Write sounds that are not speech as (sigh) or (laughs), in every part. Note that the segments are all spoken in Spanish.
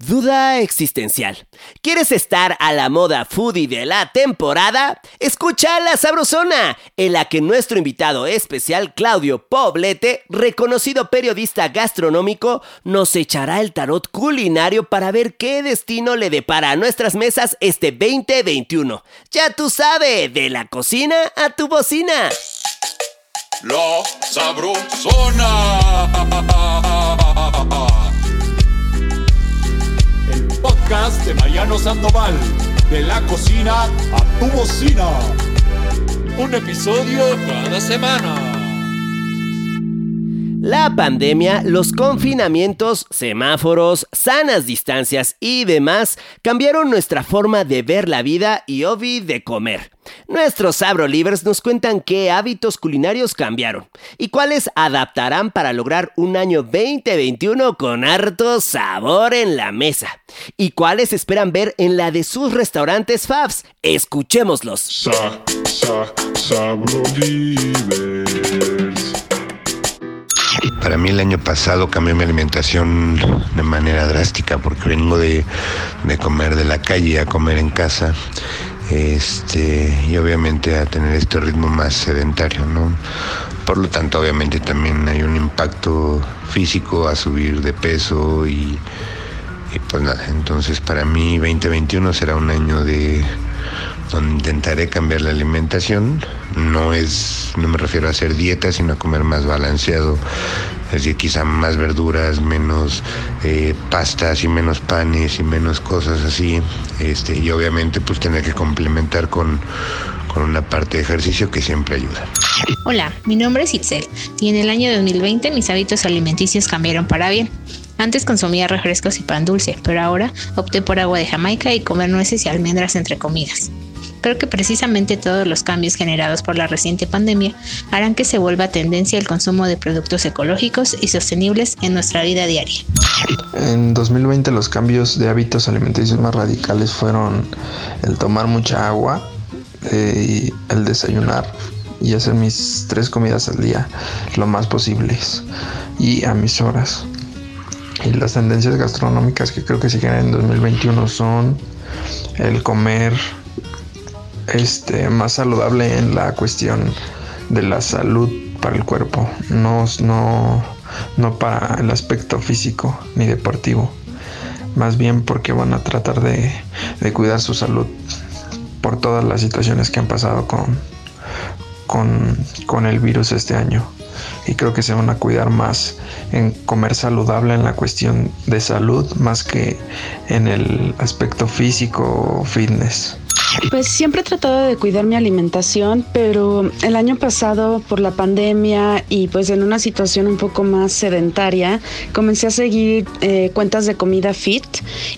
Duda existencial. ¿Quieres estar a la moda foodie de la temporada? Escucha La Sabrosona, en la que nuestro invitado especial Claudio Poblete, reconocido periodista gastronómico, nos echará el tarot culinario para ver qué destino le depara a nuestras mesas este 2021. Ya tú sabes, de la cocina a tu bocina. La Sabrosona. (laughs) de Mariano Sandoval. De la cocina a tu bocina. Un episodio cada semana. La pandemia, los confinamientos, semáforos, sanas distancias y demás cambiaron nuestra forma de ver la vida y obvi de comer. Nuestros Sabrolivers nos cuentan qué hábitos culinarios cambiaron y cuáles adaptarán para lograr un año 2021 con harto sabor en la mesa. Y cuáles esperan ver en la de sus restaurantes Fabs. Escuchémoslos. Sa, sa, para mí el año pasado cambié mi alimentación de manera drástica porque vengo de, comer de la calle a comer en casa este, y obviamente a tener este ritmo más sedentario, ¿no? Por lo tanto, obviamente también hay un impacto físico a subir de peso y, y pues nada, entonces para mí 2021 será un año de donde intentaré cambiar la alimentación. No es, no me refiero a hacer dieta, sino a comer más balanceado. Es decir, quizá más verduras, menos eh, pastas y menos panes y menos cosas así. Este, y obviamente pues tener que complementar con, con una parte de ejercicio que siempre ayuda. Hola, mi nombre es Itzel y en el año 2020 mis hábitos alimenticios cambiaron para bien. Antes consumía refrescos y pan dulce, pero ahora opté por agua de Jamaica y comer nueces y almendras entre comidas. Creo que precisamente todos los cambios generados por la reciente pandemia harán que se vuelva tendencia el consumo de productos ecológicos y sostenibles en nuestra vida diaria. En 2020 los cambios de hábitos alimenticios más radicales fueron el tomar mucha agua, eh, el desayunar y hacer mis tres comidas al día lo más posibles y a mis horas. Y las tendencias gastronómicas que creo que siguen en 2021 son el comer este, más saludable en la cuestión de la salud para el cuerpo, no, no, no para el aspecto físico ni deportivo, más bien porque van a tratar de, de cuidar su salud por todas las situaciones que han pasado con, con, con el virus este año y creo que se van a cuidar más en comer saludable en la cuestión de salud más que en el aspecto físico o fitness. Pues siempre he tratado de cuidar mi alimentación, pero el año pasado por la pandemia y pues en una situación un poco más sedentaria, comencé a seguir eh, cuentas de comida fit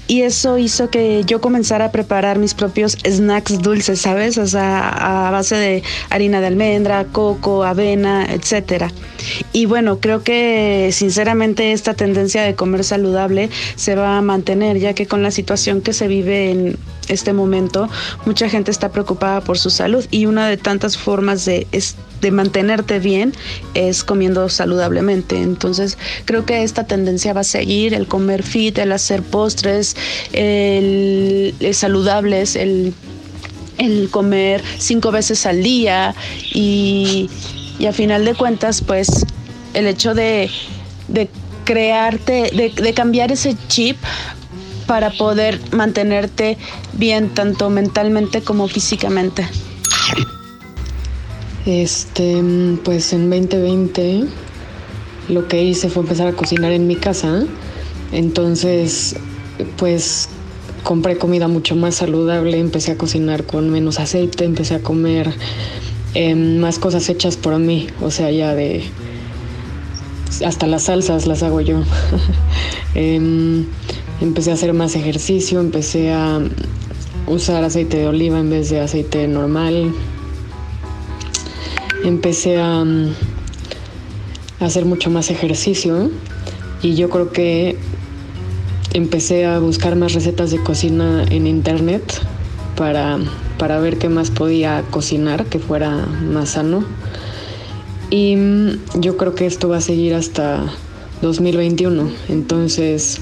y eso hizo que yo comenzara a preparar mis propios snacks dulces, ¿sabes? O sea, a base de harina de almendra, coco, avena, etcétera. Y bueno, creo que sinceramente esta tendencia de comer saludable se va a mantener, ya que con la situación que se vive en este momento, mucha gente está preocupada por su salud y una de tantas formas de, de mantenerte bien es comiendo saludablemente. Entonces creo que esta tendencia va a seguir, el comer fit, el hacer postres, el, saludables, el, el comer cinco veces al día y, y a final de cuentas pues el hecho de, de crearte, de, de cambiar ese chip para poder mantenerte bien tanto mentalmente como físicamente. Este, pues en 2020 lo que hice fue empezar a cocinar en mi casa. Entonces, pues compré comida mucho más saludable, empecé a cocinar con menos aceite, empecé a comer em, más cosas hechas por mí, o sea, ya de... Hasta las salsas las hago yo. (laughs) Em, empecé a hacer más ejercicio, empecé a usar aceite de oliva en vez de aceite normal. Empecé a, hacer mucho más ejercicio y yo creo que empecé a buscar más recetas de cocina en internet para, para ver qué más podía cocinar que fuera más sano. Y yo creo que esto va a seguir hasta 2021. Entonces,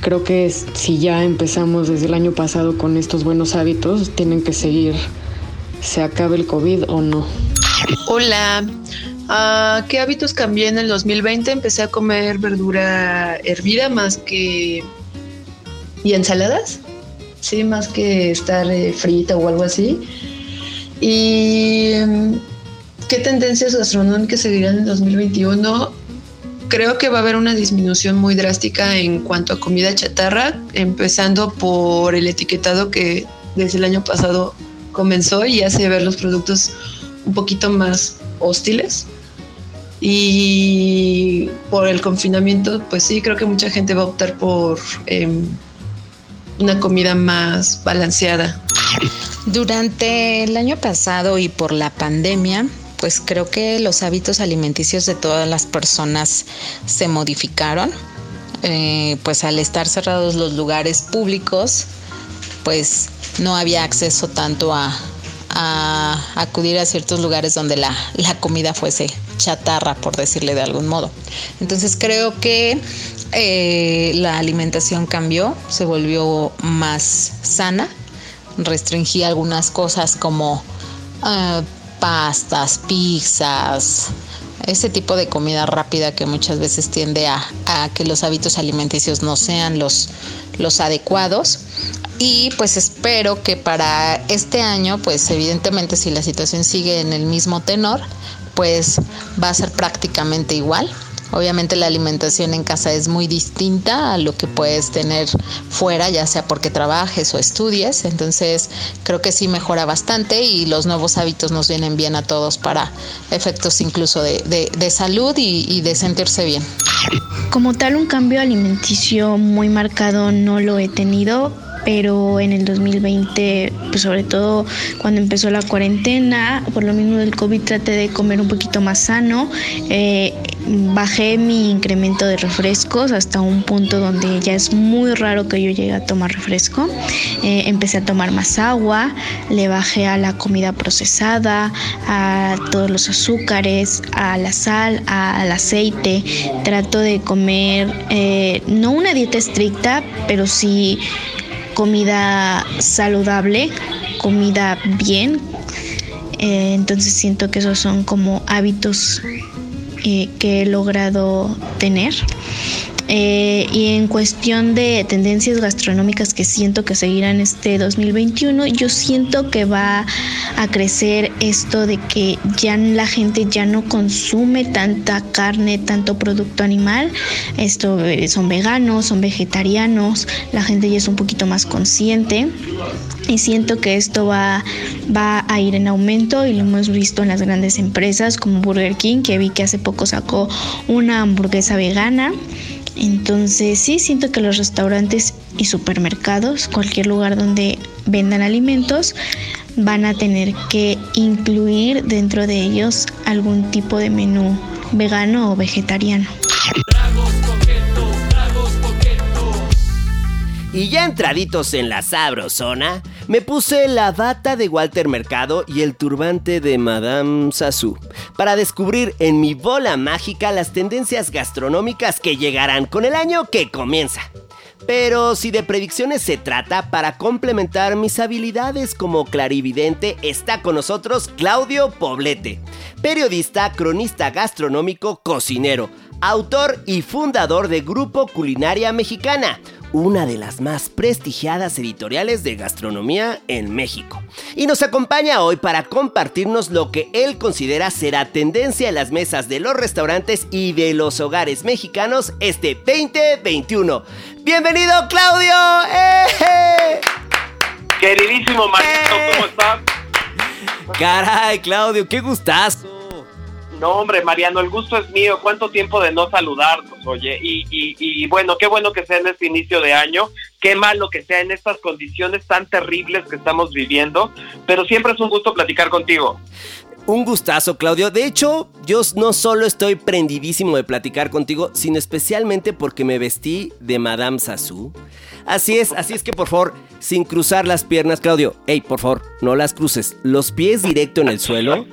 creo que si ya empezamos desde el año pasado con estos buenos hábitos, tienen que seguir, se acabe el COVID o no. Hola, uh, ¿qué hábitos cambié en el 2020? Empecé a comer verdura hervida más que... ¿Y ensaladas? Sí, más que estar eh, frita o algo así. ¿Y mm, qué tendencias gastronómicas seguirán en el 2021? Creo que va a haber una disminución muy drástica en cuanto a comida chatarra, empezando por el etiquetado que desde el año pasado comenzó y hace ver los productos un poquito más hostiles. Y por el confinamiento, pues sí, creo que mucha gente va a optar por em, una comida más balanceada. Durante el año pasado y por la pandemia, pues creo que los hábitos alimenticios de todas las personas se modificaron. Eh, pues al estar cerrados los lugares públicos, pues no había acceso tanto a, acudir a ciertos lugares donde la, la, comida fuese chatarra, por decirle de algún modo. Entonces creo que eh, la alimentación cambió, se volvió más sana, restringí algunas cosas como eh, pastas, pizzas, ese tipo de comida rápida que muchas veces tiende a, que los hábitos alimenticios no sean los, los adecuados. Y pues espero que para este año, pues evidentemente si la situación sigue en el mismo tenor, pues va a ser prácticamente igual. Obviamente la alimentación en casa es muy distinta a lo que puedes tener fuera, ya sea porque trabajes o estudies. Entonces creo que sí mejora bastante y los nuevos hábitos nos vienen bien a todos para efectos incluso de, salud y, y de sentirse bien. Como tal, un cambio alimenticio muy marcado no lo he tenido pero en el 2020, pues sobre todo cuando empezó la cuarentena, por lo mismo del COVID traté de comer un poquito más sano, eh, bajé mi incremento de refrescos hasta un punto donde ya es muy raro que yo llegue a tomar refresco, eh, empecé a tomar más agua, le bajé a la comida procesada, a todos los azúcares, a la sal, al aceite, trato de comer eh, no una dieta estricta, pero sí comida saludable, comida bien. Eh, entonces siento que esos son como hábitos eh, que he logrado tener. Eh, y en cuestión de tendencias gastronómicas que siento que seguirán este 2021, yo siento que va a crecer esto de que ya la gente ya no consume tanta carne, tanto producto animal. Esto eh, son veganos, son vegetarianos, la gente ya es un poquito más consciente y siento que esto va, va a ir en aumento y lo hemos visto en las grandes empresas como Burger King, que vi que hace poco sacó una hamburguesa vegana. Entonces sí, siento que los restaurantes y supermercados, cualquier lugar donde vendan alimentos, van a tener que incluir dentro de ellos algún tipo de menú vegano o vegetariano. Y ya entraditos en la sabrosona, me puse la bata de Walter Mercado y el turbante de Madame Sassou para descubrir en mi bola mágica las tendencias gastronómicas que llegarán con el año que comienza. Pero si de predicciones se trata, para complementar mis habilidades como clarividente está con nosotros Claudio Poblete, periodista, cronista gastronómico, cocinero, autor y fundador de Grupo Culinaria Mexicana una de las más prestigiadas editoriales de gastronomía en México. Y nos acompaña hoy para compartirnos lo que él considera será tendencia en las mesas de los restaurantes y de los hogares mexicanos este 2021. Bienvenido Claudio. ¡Eh! Queridísimo Marito, ¿cómo estás? Caray, Claudio, qué gustazo. No, hombre, Mariano, el gusto es mío. ¿Cuánto tiempo de no saludarnos, oye? Y, y, bueno, qué bueno que sea en este inicio de año. Qué malo que sea en estas condiciones tan terribles que estamos viviendo. Pero siempre es un gusto platicar contigo. Un gustazo, Claudio. De hecho, yo no solo estoy prendidísimo de platicar contigo, sino especialmente porque me vestí de Madame Sassou. Así es, así es que por favor, sin cruzar las piernas, Claudio. Ey, por favor, no las cruces. Los pies directo en el suelo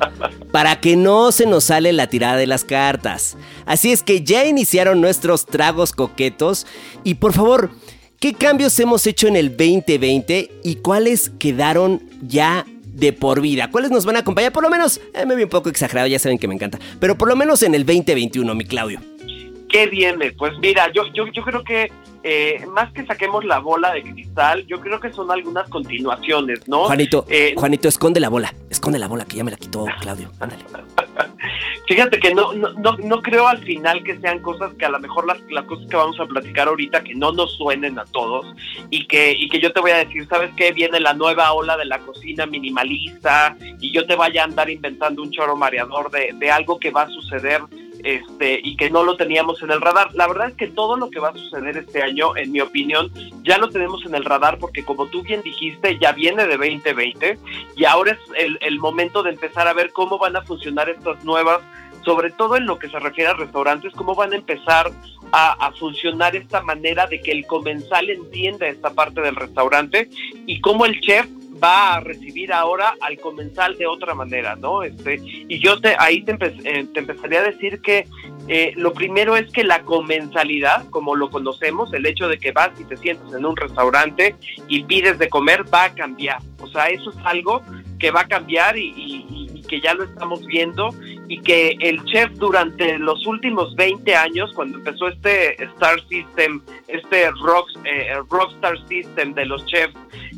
para que no se nos sale la tirada de las cartas. Así es que ya iniciaron nuestros tragos coquetos y por favor, ¿Qué cambios hemos hecho en el 2020 y cuáles quedaron ya de por vida? ¿Cuáles nos van a acompañar? Por lo menos, eh, me vi un poco exagerado, ya saben que me encanta, pero por lo menos en el 2021, mi Claudio. ¿Qué viene? Pues mira, yo, yo, yo creo que eh, más que saquemos la bola de cristal, yo creo que son algunas continuaciones, ¿no? Juanito, Eh, Juanito, esconde la bola, esconde la bola que ya me la quitó Claudio, ándale. (laughs) Fíjate que no, no, no, no creo al final que sean cosas que a lo mejor las, las cosas que vamos a platicar ahorita que no nos suenen a todos y que, y que yo te voy a decir, ¿sabes qué? Viene la nueva ola de la cocina minimalista y yo te vaya a andar inventando un choro mareador de, de algo que va a suceder este, y que no lo teníamos en el radar. La verdad es que todo lo que va a suceder este año, en mi opinión, ya lo tenemos en el radar porque como tú bien dijiste, ya viene de 2020 y ahora es el, momento de empezar a ver cómo van a funcionar estas nuevas, sobre todo en lo que se refiere a restaurantes, cómo van a empezar a, a funcionar esta manera de que el comensal entienda esta parte del restaurante y cómo el chef va a recibir ahora al comensal de otra manera, ¿no? Este, y yo te, ahí te, eh, te empezaría a decir que eh, lo primero es que la comensalidad, como lo conocemos, el hecho de que vas y te sientas en un restaurante y pides de comer, va a cambiar. O sea, eso es algo que va a cambiar y, que ya lo estamos viendo y que el chef durante los últimos 20 años, cuando empezó este Star System, este rock, eh, Rockstar System de los chefs,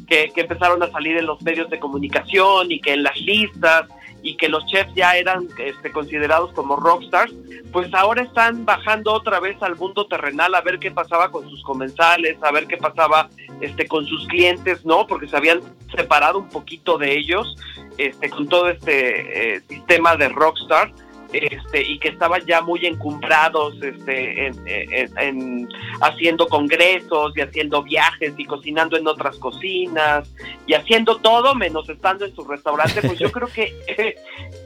que empezaron a salir en los medios de comunicación y que en las listas y que los chefs ya eran este, considerados como rockstars, pues ahora están bajando otra vez al mundo terrenal a ver qué pasaba con sus comensales, a ver qué pasaba este, con sus clientes, ¿no? Porque se habían separado un poquito de ellos este, con todo este eh, sistema de rockstar. Este, y que estaban ya muy encumbrados este, en, en- en- haciendo congresos y haciendo viajes y cocinando en otras cocinas y haciendo todo menos estando en su restaurante, pues yo (laughs) creo que, eh,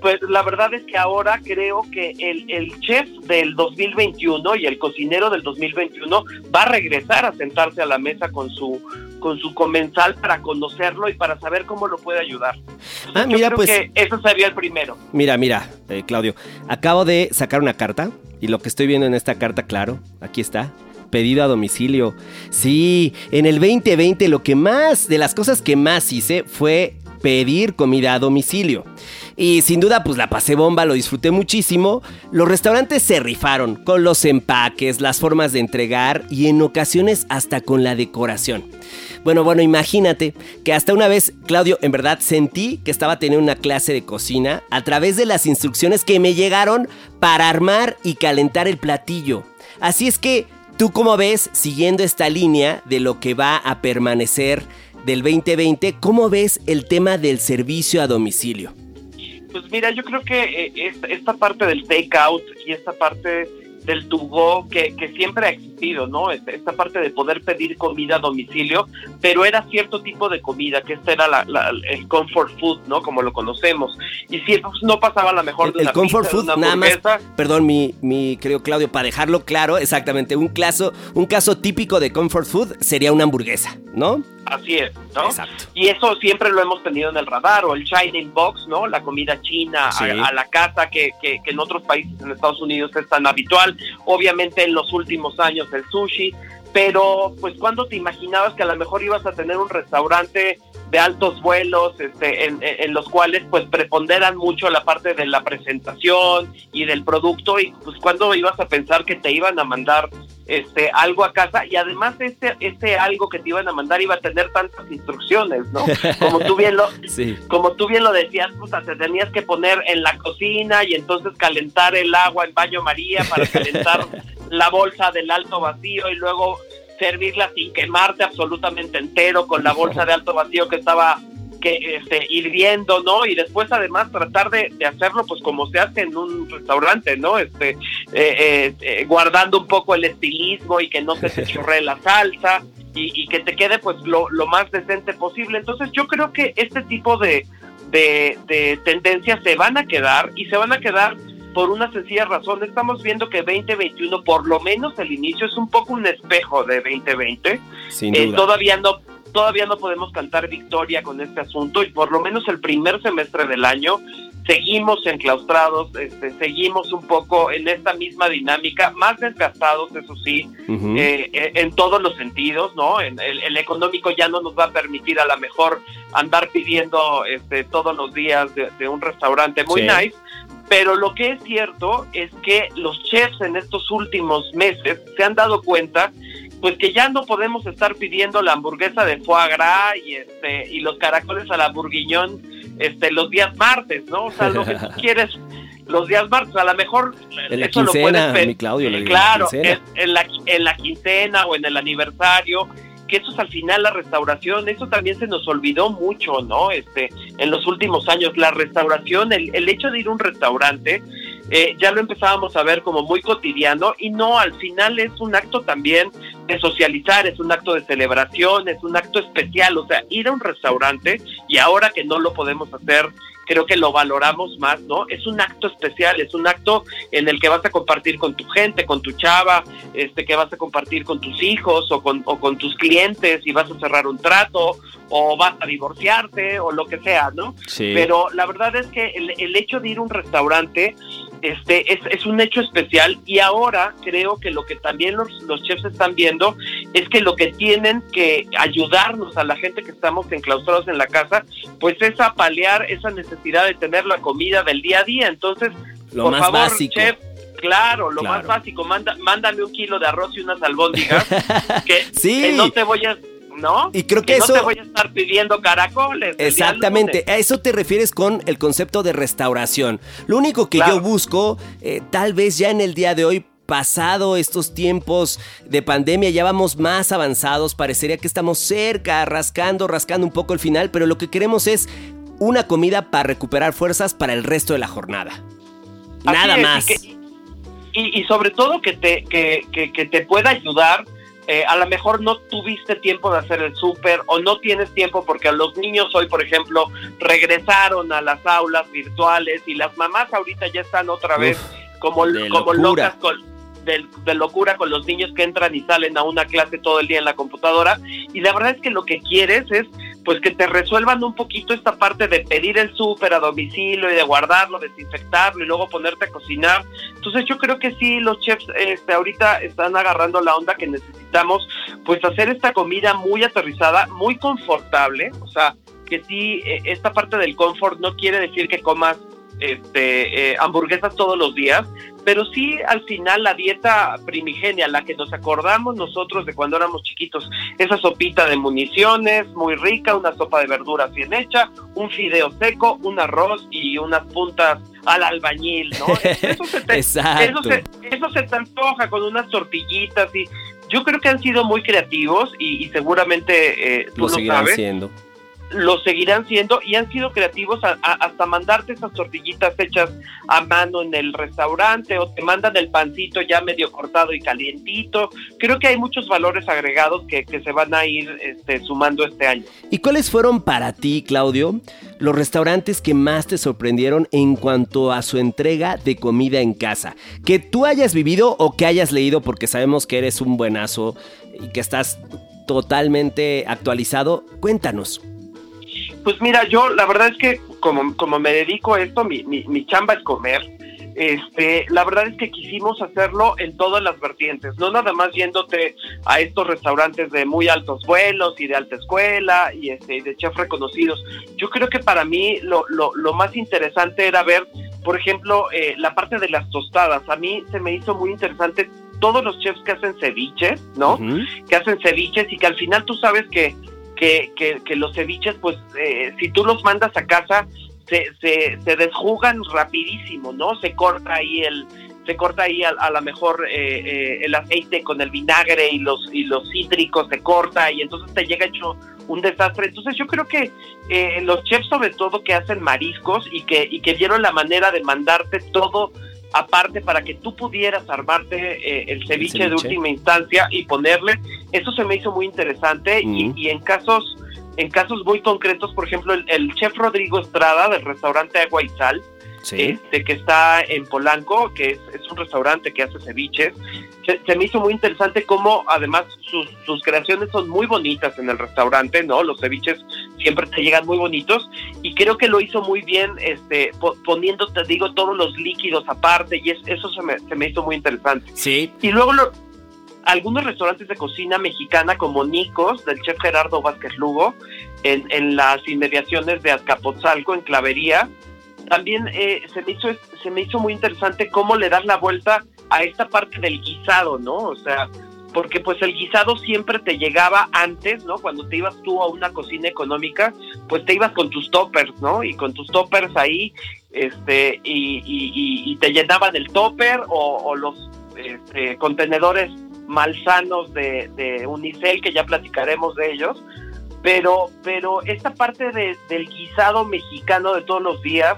pues la verdad es que ahora creo que el, el chef del 2021 y el cocinero del 2021 va a regresar a sentarse a la mesa con su con su comensal para conocerlo y para saber cómo lo puede ayudar. Ah, Yo mira, creo pues- que eso sería el primero. Mira, mira, eh, Claudio, acabo de sacar una carta y lo que estoy viendo en esta carta, claro, aquí está. Pedido a domicilio. Sí, en el 2020 lo que más, de las cosas que más hice fue pedir comida a domicilio. Y sin duda, pues la pasé bomba, lo disfruté muchísimo. Los restaurantes se rifaron con los empaques, las formas de entregar y en ocasiones hasta con la decoración. Bueno, bueno, imagínate que hasta una vez, Claudio, en verdad sentí que estaba teniendo una clase de cocina a través de las instrucciones que me llegaron para armar y calentar el platillo. Así es que, ¿tú cómo ves, siguiendo esta línea de lo que va a permanecer del 2020, cómo ves el tema del servicio a domicilio? Pues mira, yo creo que eh, esta, parte del takeout y esta parte del tubo que, que siempre ha existido, ¿no? Esta, parte de poder pedir comida a domicilio, pero era cierto tipo de comida, que esta era la, la- el comfort food, ¿no? Como lo conocemos. Y si no pasaba a la mejor El, de el una comfort pizza, de food, una nada más, perdón, mi, mi querido Claudio, para dejarlo claro, exactamente, un caso, un caso típico de comfort food sería una hamburguesa, ¿no? Así es, ¿no? Exacto. Y eso siempre lo hemos tenido en el radar, o el Shining Box, ¿no? La comida china Sí. a, a la casa que, que- que en otros países en Estados Unidos es tan habitual. Obviamente en los últimos años el sushi, pero pues cuando te imaginabas que a lo mejor ibas a tener un restaurante de altos vuelos, este, en, en- los cuales pues preponderan mucho la parte de la presentación y del producto y pues cuando ibas a pensar que te iban a mandar este algo a casa y además este este algo que te iban a mandar iba a tener tantas instrucciones, ¿no? Como tú bien lo (laughs) Sí. como tú bien lo decías, puta, te tenías que poner en la cocina y entonces calentar el agua en baño María para calentar (laughs) la bolsa del alto vacío y luego servirla sin quemarte absolutamente entero con la bolsa de alto vacío que estaba que este, hirviendo, ¿no? Y después además tratar de, de hacerlo pues como se hace en un restaurante, ¿no? Este, eh, eh, eh, guardando un poco el estilismo y que no se te (laughs) chorree la salsa y, y que te quede pues lo, lo más decente posible. Entonces yo creo que este tipo de, de, de tendencias se van a quedar y se van a quedar por una sencilla razón. Estamos viendo que 2021, por lo menos el inicio, es un poco un espejo de 2020. Sin Eh, duda. todavía no todavía no podemos cantar victoria con este asunto y por lo menos el primer semestre del año seguimos enclaustrados, este, seguimos un poco en esta misma dinámica, más desgastados, eso sí, eh, eh, en todos los sentidos, ¿no? En el, económico ya no nos va a permitir a lo mejor andar pidiendo este, todos los días de, un restaurante muy nice, pero lo que es cierto es que los chefs en estos últimos meses se han dado cuenta pues que ya no podemos estar pidiendo la hamburguesa de foie gras y este y los caracoles a la burguiñón este los días martes, ¿no? O sea, lo que tú (laughs) quieres los días martes, a lo mejor en la quincena, mi Claudio, claro, en, la, en la quincena o en el aniversario, que eso es al final la restauración, eso también se nos olvidó mucho, ¿no? Este, en los últimos años, la restauración, el, el hecho de ir a un restaurante, eh, ya lo empezábamos a ver como muy cotidiano y no, al final es un acto también de socializar, es un acto de celebración, es un acto especial, o sea, ir a un restaurante y ahora que no lo podemos hacer creo que lo valoramos más, ¿no? Es un acto especial, es un acto en el que vas a compartir con tu gente, con tu chava, este, que vas a compartir con tus hijos o con, o con tus clientes y vas a cerrar un trato o vas a divorciarte o lo que sea, ¿no? Sí. Pero la verdad es que el, el hecho de ir a un restaurante este, es, es, un hecho especial y ahora creo que lo que también los, los, chefs están viendo es que lo que tienen que ayudarnos a la gente que estamos enclaustrados en la casa, pues es a paliar esa necesidad de tener la comida del día a día. Entonces, lo por favor, chef, claro, lo más básico, manda, mándame un kilo de arroz y unas albóndigas, (laughs) que, que no te voy a ¿no? Y creo que, eso... No te voy a estar pidiendo caracoles. Exactamente, a eso te refieres con el concepto de restauración. Lo único que yo busco, eh, tal vez ya en el día de hoy, pasado estos tiempos de pandemia, ya vamos más avanzados, parecería que estamos cerca, rascando, rascando un poco el final, pero lo que queremos es una comida para recuperar fuerzas para el resto de la jornada. Nada más. Y, sobre todo que te, que, que te pueda ayudar eh, a lo mejor no tuviste tiempo de hacer el súper o no tienes tiempo porque los niños hoy, por ejemplo, regresaron a las aulas virtuales y las mamás ahorita ya están otra vez como, como locas con, de, locura con los niños que entran y salen a una clase todo el día en la computadora. Y la verdad es que lo que quieres es pues que te resuelvan un poquito esta parte de pedir el súper a domicilio y de guardarlo, desinfectarlo y luego ponerte a cocinar. Entonces yo creo que sí, los chefs este, ahorita están agarrando la onda que necesitamos, pues hacer esta comida muy aterrizada, muy confortable, o sea, que sí, eh, esta parte del confort no quiere decir que comas este, eh, hamburguesas todos los días, pero sí al final la dieta primigenia, la que nos acordamos nosotros de cuando éramos chiquitos, esa sopita de municiones muy rica, una sopa de verduras bien hecha, un fideo seco, un arroz y unas puntas al albañil, ¿no? (laughs) Eso se te, eso eso se te antoja con unas tortillitas y yo creo que han sido muy creativos y, seguramente eh, tú lo, sabes lo seguirán siendo y han sido creativos hasta mandarte esas tortillitas hechas a mano en el restaurante o te mandan el pancito ya medio cortado y calientito. Creo que hay muchos valores agregados que, se van a ir este, sumando este año. ¿Y cuáles fueron para ti, Claudio, los restaurantes que más te sorprendieron en cuanto a su entrega de comida en casa? Que tú hayas vivido o que hayas leído porque sabemos que eres un buenazo y que estás totalmente actualizado. Cuéntanos. Pues mira, yo la verdad es que como, como me dedico a esto, mi, mi, chamba es comer. Este, la verdad es que quisimos hacerlo en todas las vertientes, no nada más yéndote a estos restaurantes de muy altos vuelos y de alta escuela y este, de chefs reconocidos. Yo creo que para mí lo, lo, lo más interesante era ver, por ejemplo, eh, la parte de las tostadas. A mí se me hizo muy interesante todos los chefs que hacen ceviches, ¿no? Que hacen ceviches y que al final tú sabes que que, que, los ceviches, pues, eh, si tú los mandas a casa, se, se, se, desjugan rapidísimo, ¿no? Se corta ahí el, se corta ahí a, lo mejor eh, eh, el aceite con el vinagre y los y los cítricos se corta y entonces te llega hecho un desastre. Entonces yo creo que los chefs sobre todo que hacen mariscos y que y que dieron la manera de mandarte todo aparte para que tú pudieras armarte eh, el, ceviche de última instancia y ponerle. Eso se me hizo muy interesante y, en casos en casos muy concretos, por ejemplo, el, chef Rodrigo Estrada del restaurante Agua y Sal, este, que está en Polanco, que es, es, un restaurante que hace ceviches. Se, me hizo muy interesante cómo además sus, sus, creaciones son muy bonitas en el restaurante, ¿no? Los ceviches siempre te llegan muy bonitos y creo que lo hizo muy bien este, poniendo, te digo, todos los líquidos aparte y eso se me, se me hizo muy interesante. Sí. Y luego lo, algunos restaurantes de cocina mexicana como Nicos, del chef Gerardo Vázquez Lugo, en, en las inmediaciones de Azcapotzalco, en Clavería, también eh, se, me hizo, se me hizo muy interesante cómo le das la vuelta a esta parte del guisado, ¿no? O sea, porque pues el guisado siempre te llegaba antes, ¿no? Cuando te ibas tú a una cocina económica, pues te ibas con tus toppers, ¿no? Y con tus toppers ahí, este, y, y, te llenaban el topper o, los este, contenedores malsanos de, de Unicel, que ya platicaremos de ellos, pero, pero esta parte del guisado mexicano de todos los días,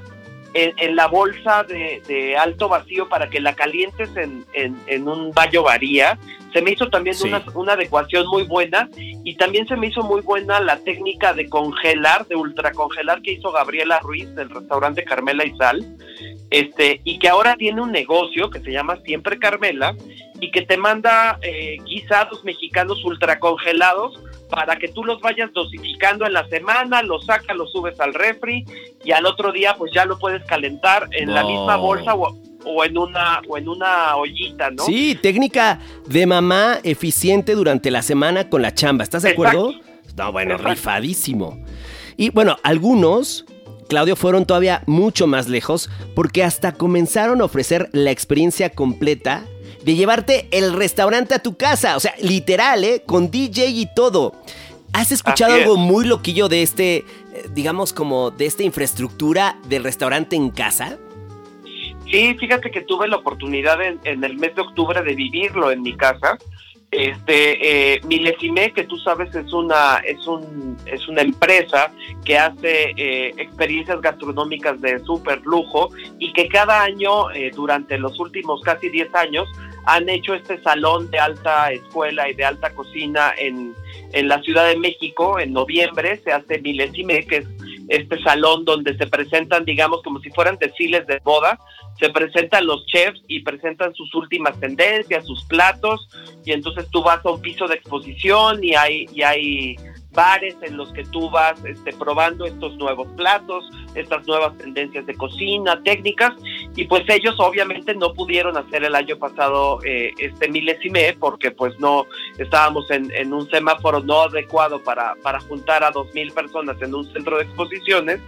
en, la bolsa de, alto vacío para que la calientes en, en, un baño varía, se me hizo también una, una, adecuación muy buena y también se me hizo muy buena la técnica de congelar, de ultracongelar que hizo Gabriela Ruiz del restaurante Carmela y Sal, este, y que ahora tiene un negocio que se llama Siempre Carmela y que te manda eh, guisados mexicanos ultracongelados para que tú los vayas dosificando en la semana, los sacas, los subes al refri y al otro día pues ya lo puedes calentar en la misma bolsa o, en una o en una ollita, ¿no? Sí, técnica de mamá eficiente durante la semana con la chamba, ¿estás de acuerdo? No, bueno, rifadísimo. Y bueno, algunos Claudio fueron todavía mucho más lejos porque hasta comenzaron a ofrecer la experiencia completa de llevarte el restaurante a tu casa, o sea, literal, ¿eh? Con DJ y todo. ¿Has escuchado algo muy loquillo de este, eh, digamos, como de esta infraestructura del restaurante en casa? Sí, fíjate que tuve la oportunidad en, en el mes de octubre de vivirlo en mi casa este eh, Milesime, que tú sabes es una es un es una empresa que hace eh, experiencias gastronómicas de súper lujo y que cada año eh, durante los últimos casi 10 años han hecho este salón de alta escuela y de alta cocina en, en la Ciudad de México en noviembre se hace Milesime que es este salón donde se presentan digamos como si fueran desfiles de boda se presentan los chefs y presentan sus últimas tendencias, sus platos, y entonces tú vas a un piso de exposición y hay, y hay bares en los que tú vas este, probando estos nuevos platos, estas nuevas tendencias de cocina, técnicas, y pues ellos obviamente no pudieron hacer el año pasado eh, este milésime porque pues no estábamos en, en, un semáforo no adecuado para, para juntar a dos mil personas en un centro de exposiciones.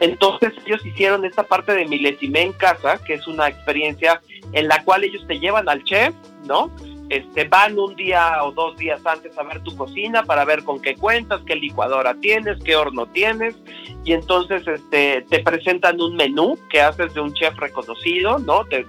Entonces ellos hicieron esta parte de milésime en casa, que es una experiencia en la cual ellos te llevan al chef, ¿no? Este, van un día o dos días antes a ver tu cocina para ver con qué cuentas, qué licuadora tienes, qué horno tienes, y entonces este, te presentan un menú que haces de un chef reconocido, ¿no? Te,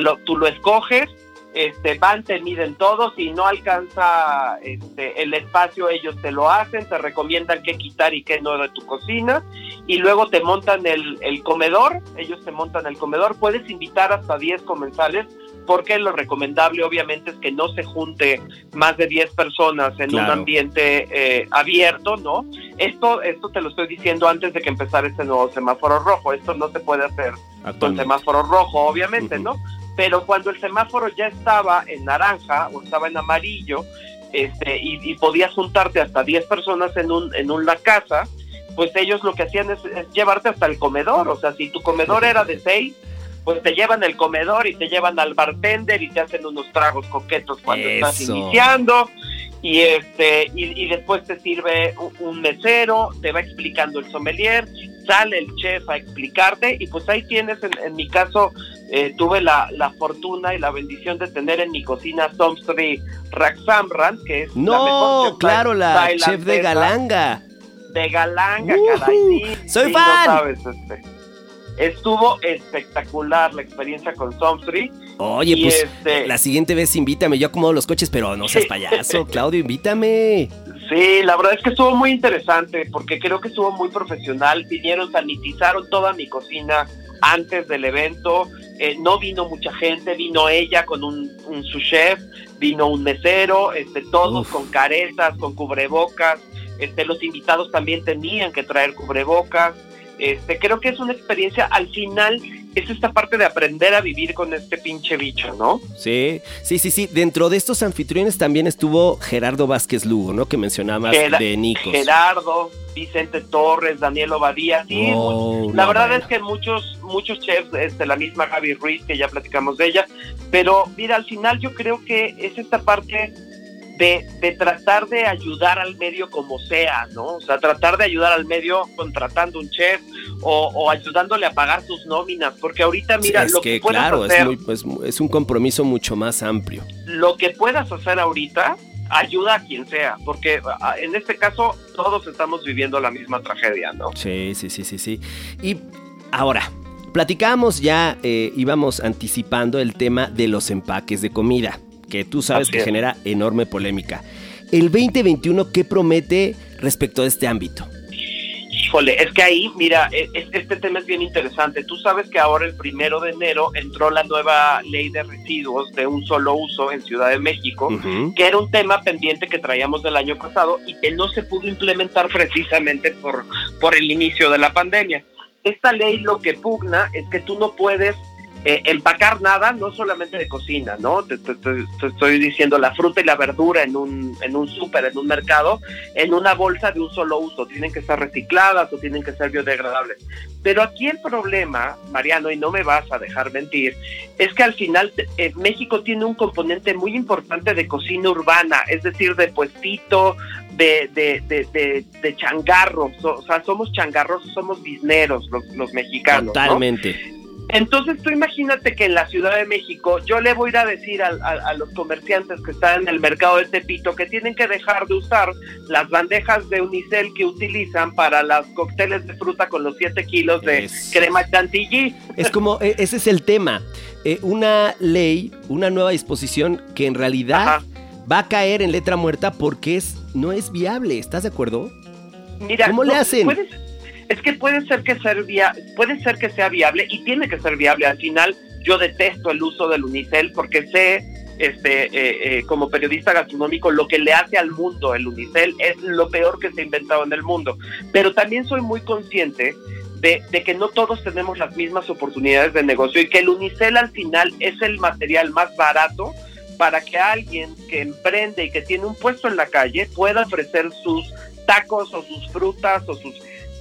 lo, tú lo escoges, este, van, te miden todo, si no alcanza este, el espacio ellos te lo hacen, te recomiendan qué quitar y qué no de tu cocina, y luego te montan el, el comedor, ellos te montan el comedor, puedes invitar hasta 10 comensales, porque lo recomendable obviamente es que no se junte más de 10 personas en un ambiente eh, abierto, ¿no? Esto, esto te lo estoy diciendo antes de que empezara este nuevo semáforo rojo, esto no se puede hacer con semáforo rojo, obviamente, ¿no? Pero cuando el semáforo ya estaba en naranja o estaba en amarillo, este, y, podías juntarte hasta 10 personas en, un, en una casa, pues ellos lo que hacían es, es, llevarte hasta el comedor. O sea, si tu comedor era de 6, pues te llevan el comedor y te llevan al bartender y te hacen unos tragos coquetos cuando estás iniciando y este y, después te sirve un, mesero, te va explicando el sommelier, sale el chef a explicarte y pues ahí tienes, en, mi caso eh, tuve la, fortuna y la bendición de tener en mi cocina Somstri Raxamran, que es no, la mejor claro, la chef de Galanga. De Galanga, uh, Soy fan. sabes, este. Estuvo espectacular la experiencia con Somstri. Oye, pues este la siguiente vez invítame. Yo acomodo los coches, pero no seas payaso, (laughs) Claudio, invítame. Sí, la verdad es que estuvo muy interesante porque creo que estuvo muy profesional. Vinieron, sanitizaron toda mi cocina antes del evento. Eh, no vino mucha gente, vino ella con un, un su chef, vino un mesero, este, todos con caretas, con cubrebocas. Este, los invitados también tenían que traer cubrebocas. Este, creo que es una experiencia al final es esta parte de aprender a vivir con este pinche bicho, ¿no? Sí, sí, sí, sí. Dentro de estos anfitriones también estuvo Gerardo Vázquez Lugo, ¿no? Que mencionabas de Nicos. Gerardo, Vicente Torres, Daniel Obadía, sí. Oh, la verdad es que muchos, muchos chefs, este, la misma Gaby Ruiz, que ya platicamos de ella, pero mira, al final yo creo que es esta parte de, de tratar de ayudar al medio como sea, ¿no? O sea, tratar de ayudar al medio contratando un chef o, o ayudándole a pagar sus nóminas, porque ahorita, mira, es lo que, que, puedas claro, es, hacer, muy, pues, es un compromiso mucho más amplio. lo que puedas hacer ahorita, ayuda a quien sea, porque ah, en este caso todos estamos viviendo la misma tragedia, ¿no? Sí, sí, sí, sí, sí. Y ahora, platicábamos ya, eh, íbamos anticipando el tema de los empaques de comida, que tú sabes Así que es. genera enorme polémica. El 2021, ¿qué promete respecto a este ámbito? Híjole, es que ahí, mira, e- es- este tema es bien interesante. Tú sabes que ahora el primero de enero entró la nueva ley de residuos de un solo uso en Ciudad de México, que era un tema pendiente que traíamos del año pasado y que no se pudo implementar precisamente por, por el inicio de la pandemia. Esta ley lo que pugna es que tú no puedes eh, empacar nada, no solamente de cocina, ¿no? Te, estoy diciendo la fruta y la verdura en un, en un súper, en un mercado, en una bolsa de un solo uso. Tienen que ser recicladas o tienen que ser biodegradables. Pero aquí el problema, Mariano, y no me vas a dejar mentir, es que al final eh, México tiene un componente muy importante de cocina urbana, es decir, de puestito, de, de, de, de, changarros, o, sea, somos changarros, somos bisneros los, los mexicanos. ¿no? Entonces tú imagínate que en la Ciudad de México yo le voy a ir a decir a, a los comerciantes que están en el mercado de Tepito que tienen que dejar de usar las bandejas de unicel que utilizan para las cócteles de fruta con los 7 kilos de Es- crema chantilly. Es como, e- ese es el tema. Eh, una ley, una nueva disposición que en realidad Ajá. va a caer en letra muerta porque es, no es viable. ¿Estás de acuerdo? Mira, ¿Cómo le hacen? puede- es que puede ser que ser via- puede ser que sea viable y tiene que ser viable. Al final, yo detesto el uso del unicel porque sé, este, eh, eh, como periodista gastronómico, lo que le hace al mundo el unicel es lo peor que se ha inventado en el mundo. Pero también soy muy consciente de, de que no todos tenemos las mismas oportunidades de negocio y que el unicel al final es el material más barato para que alguien que emprende y que tiene un puesto en la calle pueda ofrecer sus tacos o sus frutas o sus...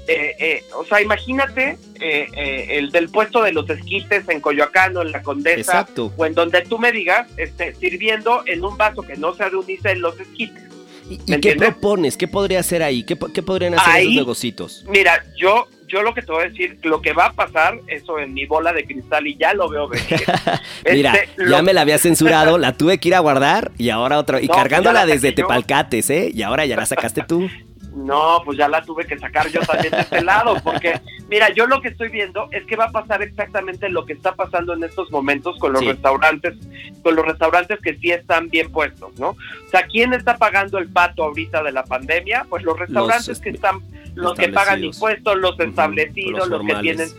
eh, eh, o sea, imagínate eh, eh, el del puesto de los esquites en Coyoacán o en la Condesa Exacto. o en donde tú me digas, este, sirviendo en un vaso que no sea de unicel los esquites. ¿Y, y ¿Me qué propones? ¿Qué podría hacer ahí? ¿Qué, po- qué podrían hacer Ahí- esos negocitos? Mira, yo, yo lo que te voy a decir, lo que va a pasar, eso en mi bola de cristal y ya lo veo venir. (laughs) Mira, Este, ya lo- me la había censurado, la tuve que ir a guardar y ahora otra. Y No, cargándola ya la desde yo. Tepalcates, ¿eh? Y ahora ya la sacaste tú. (laughs) No, pues ya la tuve que sacar yo también de este lado, porque mira, yo lo que estoy viendo es que va a pasar exactamente lo que está pasando en estos momentos con los Sí. restaurantes, con los restaurantes que sí están bien puestos, ¿no? O sea, ¿quién está pagando el pato ahorita de la pandemia? Pues los restaurantes Los, que están, los que pagan impuestos, los establecidos, los los, que tienen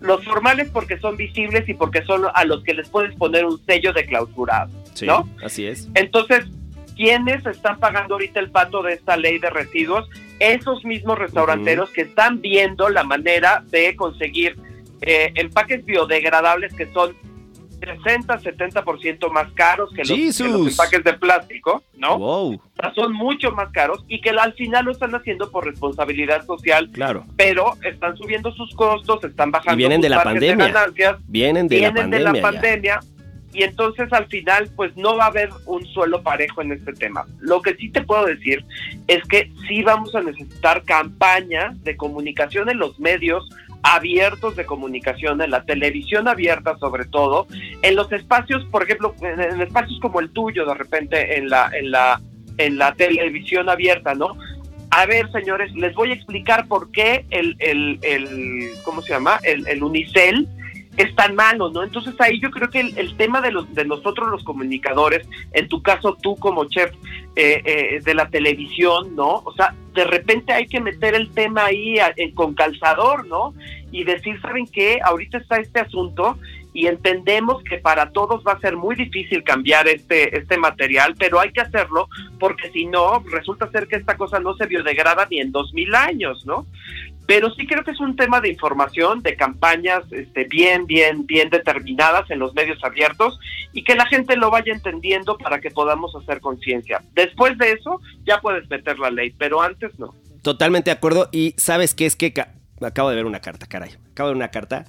los formales porque son visibles y porque son a los que les puedes poner un sello de clausurado. Sí, ¿No? así es. Entonces, ¿quiénes están pagando ahorita el pato de esta ley de residuos? Esos mismos restauranteros que están viendo la manera de conseguir eh, empaques biodegradables que son 60, 70% más caros que los, que los empaques de plástico, ¿no? Wow, son mucho más caros y que al final lo están haciendo por responsabilidad social, claro. pero están subiendo sus costos, están bajando Y vienen sus de la pandemia. ganancias, Vienen de vienen la de pandemia. la ya. pandemia y entonces al final pues no va a haber un suelo parejo en este tema. Lo que sí te puedo decir es que sí vamos a necesitar campañas de comunicación en los medios abiertos de comunicación, en la televisión abierta sobre todo, en los espacios, por ejemplo, en, espacios como el tuyo de repente en la en la en la televisión abierta, ¿no? A ver, señores, les voy a explicar por qué el, el, el ¿cómo se llama? El, el unicel es tan malo, ¿no? Entonces ahí yo creo que el, el tema de los de nosotros los comunicadores, en tu caso tú como chef eh, eh, de la televisión, ¿no? O sea, de repente hay que meter el tema ahí en- con calzador, ¿no? Y decir, ¿saben qué? Ahorita está este asunto y entendemos que para todos va a ser muy difícil cambiar este, este material, pero hay que hacerlo porque si no, resulta ser que esta cosa no se biodegrada ni en dos mil años, ¿no? Pero sí creo que es un tema de información, de campañas este, bien, bien, bien determinadas en los medios abiertos y que la gente lo vaya entendiendo para que podamos hacer conciencia. Después de eso ya puedes meter la ley, pero antes no. Totalmente de acuerdo y sabes qué es que acabo de ver una carta, caray, acabo de ver una carta,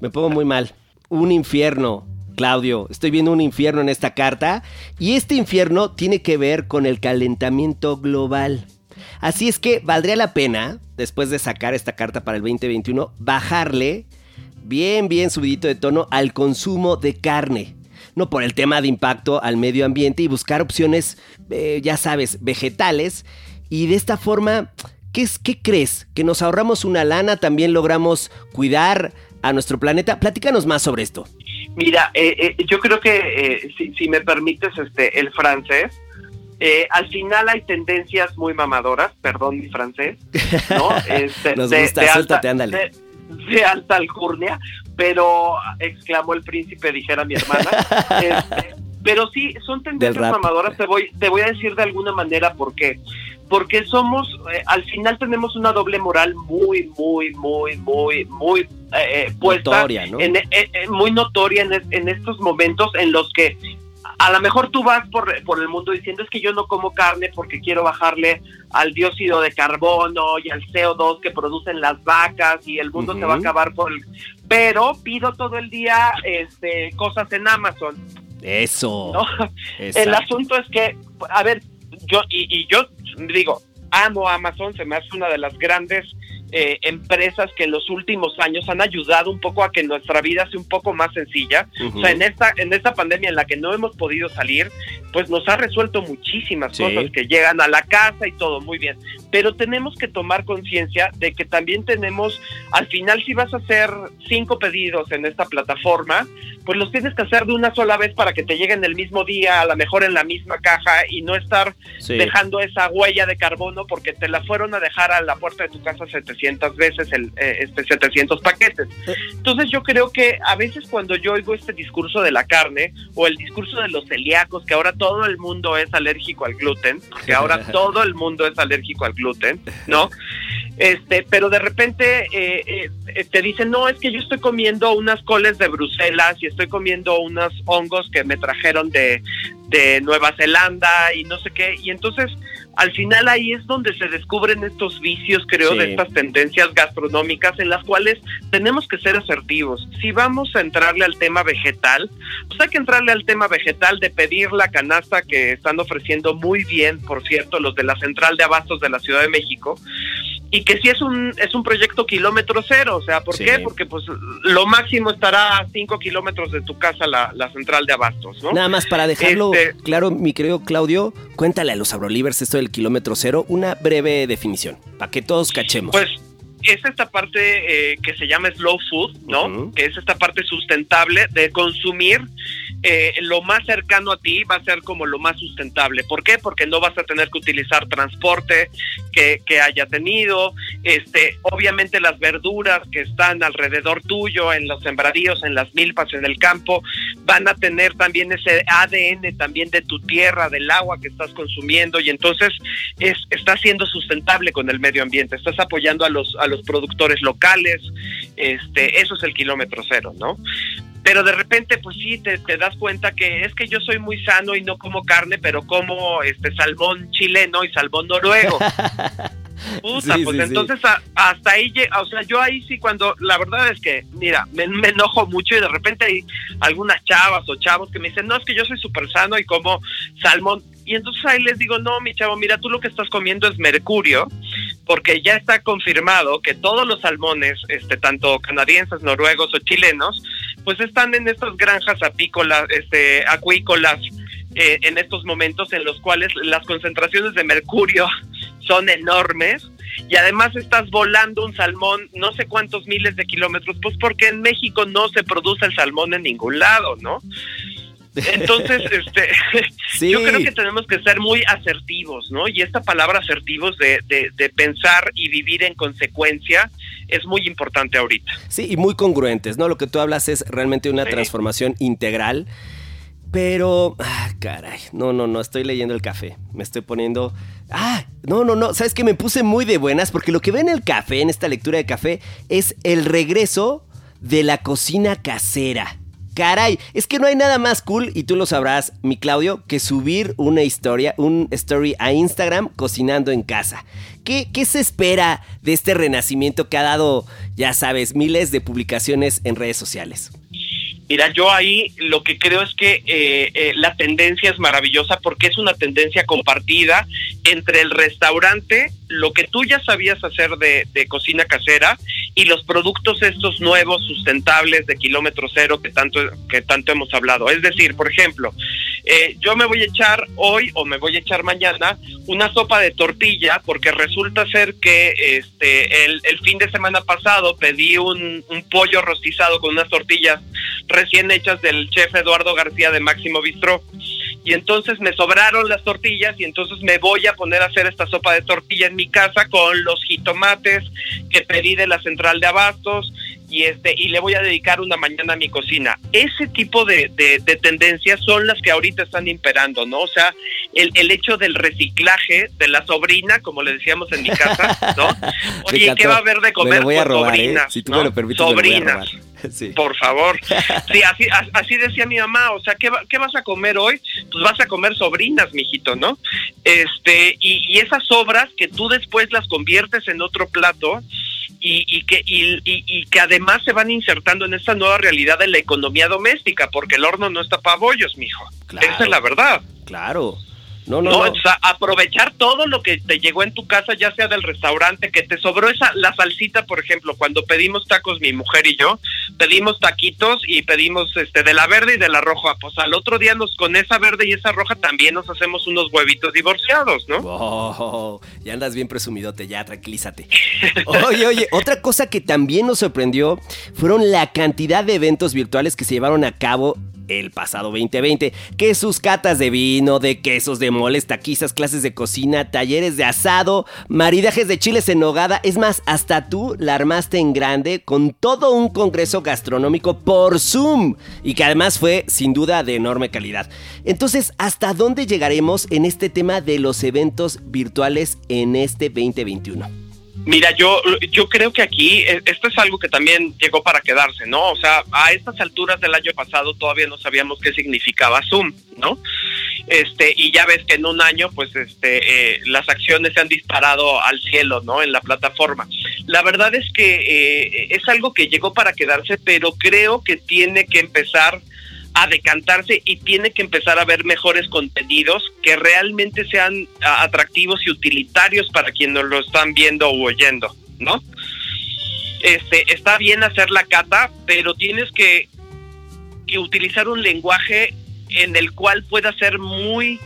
me pongo muy mal, un infierno. Claudio, estoy viendo un infierno en esta carta y este infierno tiene que ver con el calentamiento global. Así es que valdría la pena, después de sacar esta carta para el 2021, bajarle bien, bien subidito de tono al consumo de carne. No por el tema de impacto al medio ambiente y buscar opciones, eh, ya sabes, vegetales. Y de esta forma, ¿qué, ¿qué crees? ¿Que nos ahorramos una lana? ¿También logramos cuidar a nuestro planeta? Platícanos más sobre esto. Mira, eh, eh, yo creo que, si, si, me permites, este, el francés eh, al final hay tendencias muy mamadoras, perdón mi francés, ¿no? (laughs) Este, Nos de, gusta, suéltate, ándale. De, alta alcurnia, pero exclamó el príncipe, dijera mi hermana. (laughs) Este, pero sí, son tendencias mamadoras, te voy, te voy a decir de alguna manera por qué. Porque somos, eh, al final tenemos una doble moral muy, muy, muy, muy, muy eh, puesta. Notoria, ¿no? muy notoria en, en estos momentos en los que a lo mejor tú vas por, el mundo diciendo es que yo no como carne porque quiero bajarle al dióxido de carbono y al CO2 que producen las vacas y el mundo se va a acabar por el... Pero pido todo el día este, cosas en Amazon. Eso. El asunto es que, a ver, yo, y, y yo digo, amo Amazon, se me hace una de las grandes eh, empresas que en los últimos años han ayudado un poco a que nuestra vida sea un poco más sencilla. O sea, en esta, en esta pandemia en la que no hemos podido salir, pues nos ha resuelto muchísimas cosas que llegan a la casa y todo muy bien. Pero tenemos que tomar conciencia de que también tenemos, al final si vas a hacer cinco pedidos en esta plataforma, pues los tienes que hacer de una sola vez para que te lleguen el mismo día, a lo mejor en la misma caja y no estar dejando esa huella de carbono porque te la fueron a dejar a la puerta de tu casa 700 veces, el, eh, este 700 paquetes. Entonces yo creo que a veces cuando yo oigo este discurso de la carne o el discurso de los celíacos, que ahora todo el mundo es alérgico al gluten, que ahora (laughs) todo el mundo es alérgico al gluten, ¿no? Este, pero de repente eh, eh, te dicen, no, es que yo estoy comiendo unas coles de Bruselas y estoy comiendo unos hongos que me trajeron de, de Nueva Zelanda y no sé qué, y entonces al final ahí es donde se descubren estos vicios, creo, de estas tendencias gastronómicas en las cuales tenemos que ser asertivos. Si vamos a entrarle al tema vegetal, pues hay que entrarle al tema vegetal de pedir la canasta que están ofreciendo muy bien, por cierto, los de la Central de Abastos de la Ciudad de México, y que sí es un es un proyecto kilómetro cero, o sea, ¿por qué? Porque pues lo máximo estará a cinco kilómetros de tu casa la, central de abastos, ¿no? Nada más para dejarlo este claro, mi querido Claudio, cuéntale a los abrolivers esto del kilómetro cero, una breve definición, para que todos cachemos. Pues es esta parte eh, que se llama slow food, ¿no? Que es esta parte sustentable de consumir eh, lo más cercano a ti va a ser como lo más sustentable. ¿Por qué? Porque no vas a tener que utilizar transporte que, haya tenido, este, obviamente las verduras que están alrededor tuyo, en los sembradíos, en las milpas, en el campo, van a tener también ese ADN también de tu tierra, del agua que estás consumiendo y entonces es, está siendo sustentable con el medio ambiente, estás apoyando a los, a los productores locales, este, eso es el kilómetro cero, ¿no? Pero de repente pues sí te, das cuenta que es que yo soy muy sano y no como carne, pero como este salmón chileno y salmón noruego. (laughs) Puta, pues entonces hasta ahí, o sea, yo ahí sí cuando, la verdad es que, mira, me, enojo mucho y de repente hay algunas chavas o chavos que me dicen, no, es que yo soy súper sano y como salmón. Y entonces ahí les digo, no, mi chavo, mira, tú lo que estás comiendo es mercurio, porque ya está confirmado que todos los salmones, este, tanto canadienses, noruegos o chilenos, pues están en estas granjas apícolas, este, acuícolas, eh, en estos momentos en los cuales las concentraciones de mercurio (laughs) son enormes y además estás volando un salmón no sé cuántos miles de kilómetros, pues porque en México no se produce el salmón en ningún lado, ¿no? Entonces, (laughs) este, (laughs) yo creo que tenemos que ser muy asertivos, ¿no? Y esta palabra asertivos de, de pensar y vivir en consecuencia es muy importante ahorita. Sí, y muy congruentes, ¿no? Lo que tú hablas es realmente una transformación integral Pero, ah, caray, no, no, no, estoy leyendo el café. Me estoy poniendo... Ah, no, no, no, sabes que me puse muy de buenas porque lo que ve en el café, en esta lectura de café, es el regreso de la cocina casera. Caray, es que no hay nada más cool, y tú lo sabrás, mi Claudio, que subir una historia, un story a Instagram cocinando en casa. ¿Qué, ¿Qué, se espera de este renacimiento que ha dado, ya sabes, miles de publicaciones en redes sociales? Mira, yo ahí lo que creo es que eh, eh, la tendencia es maravillosa porque es una tendencia compartida entre el restaurante, lo que tú ya sabías hacer de, cocina casera y los productos estos nuevos, sustentables, de kilómetro cero que tanto, que tanto hemos hablado. Es decir, por ejemplo, eh, yo me voy a echar hoy o me voy a echar mañana una sopa de tortilla porque resulta ser que este el, el fin de semana pasado pedí un, un pollo rostizado con unas tortillas recién hechas del chef Eduardo García de Máximo Bistró. Y entonces me sobraron las tortillas y entonces me voy a poner a hacer esta sopa de tortilla en mi casa con los jitomates que pedí de la central de abastos y este y le voy a dedicar una mañana a mi cocina. Ese tipo de, de, de tendencias son las que ahorita están imperando, ¿no? O sea, el, el, hecho del reciclaje de la sobrina, como le decíamos en mi casa, ¿no? (laughs) Oye, ¿qué va a haber de comer? Me voy a robar, sobrinas, ¿eh? Si tú ¿no? me lo permites, sobrinas. Me (laughs) Sí. Por favor. Sí, así, así decía mi mamá, o sea, ¿qué, ¿qué, vas a comer hoy? Pues vas a comer sobrinas, mijito, ¿no? Este, y, y esas sobras que tú después las conviertes en otro plato, y, y, que, y, y, que además se van insertando en esta nueva realidad de la economía doméstica, porque el horno no está para bollos, mijo. Claro, Esa es la verdad. Claro. No, no, no, no. O sea, aprovechar todo lo que te llegó en tu casa, ya sea del restaurante, que te sobró esa, la salsita, por ejemplo, cuando pedimos tacos, mi mujer y yo, pedimos taquitos y pedimos este de la verde y de la roja. Pues al otro día nos con esa verde y esa roja también nos hacemos unos huevitos divorciados, ¿no? Oh, ya andas bien presumidote, ya, tranquilízate. Oye, oye, otra cosa que también nos sorprendió fueron la cantidad de eventos virtuales que se llevaron a cabo el pasado 2020, que sus catas de vino, de quesos, de moles, taquizas, clases de cocina, talleres de asado, maridajes de chiles en nogada, es más, hasta tú la armaste en grande con todo un congreso gastronómico por Zoom y que además fue sin duda de enorme calidad. Entonces, ¿hasta dónde llegaremos en este tema de los eventos virtuales en este 2021? Mira, yo, yo creo que aquí esto es algo que también llegó para quedarse, ¿no? O sea, a estas alturas del año pasado todavía no sabíamos qué significaba Zoom, ¿no? Este, y ya ves que en un año, pues, este, eh, las acciones se han disparado al cielo, ¿no? En la plataforma. La verdad es que eh, es algo que llegó para quedarse, pero creo que tiene que empezar a decantarse y tiene que empezar a ver mejores contenidos que realmente sean atractivos y utilitarios para quienes lo están viendo o oyendo, ¿no? Este, está bien hacer la cata, pero tienes que, que utilizar un lenguaje en el cual pueda ser muy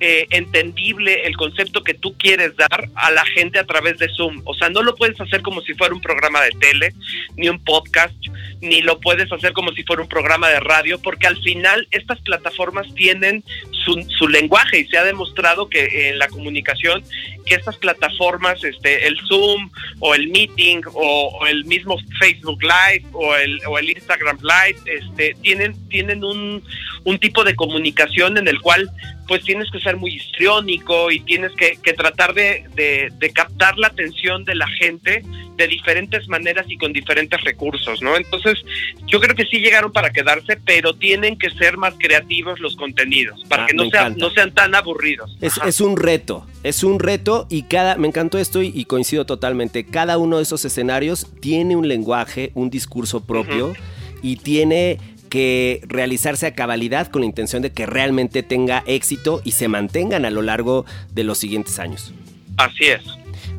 eh, entendible el concepto que tú quieres dar a la gente a través de Zoom. O sea, no lo puedes hacer como si fuera un programa de tele, ni un podcast, ni lo puedes hacer como si fuera un programa de radio, porque al final estas plataformas tienen su, su lenguaje y se ha demostrado que en la comunicación que estas plataformas, este, el Zoom o el Meeting o, o el mismo Facebook Live o el, o el Instagram Live, este, tienen, tienen un, un tipo de comunicación en el cual pues tienes que ser muy histriónico y tienes que, que tratar de, de, de, captar la atención de la gente de diferentes maneras y con diferentes recursos, ¿no? Entonces, yo creo que sí llegaron para quedarse, pero tienen que ser más creativos los contenidos, para ah, que no, sea, no sean tan aburridos. Es, es, un reto, es un reto y cada, me encantó esto y, y, coincido totalmente, cada uno de esos escenarios tiene un lenguaje, un discurso propio uh -huh. y tiene que realizarse a cabalidad con la intención de que realmente tenga éxito y se mantengan a lo largo de los siguientes años. Así es.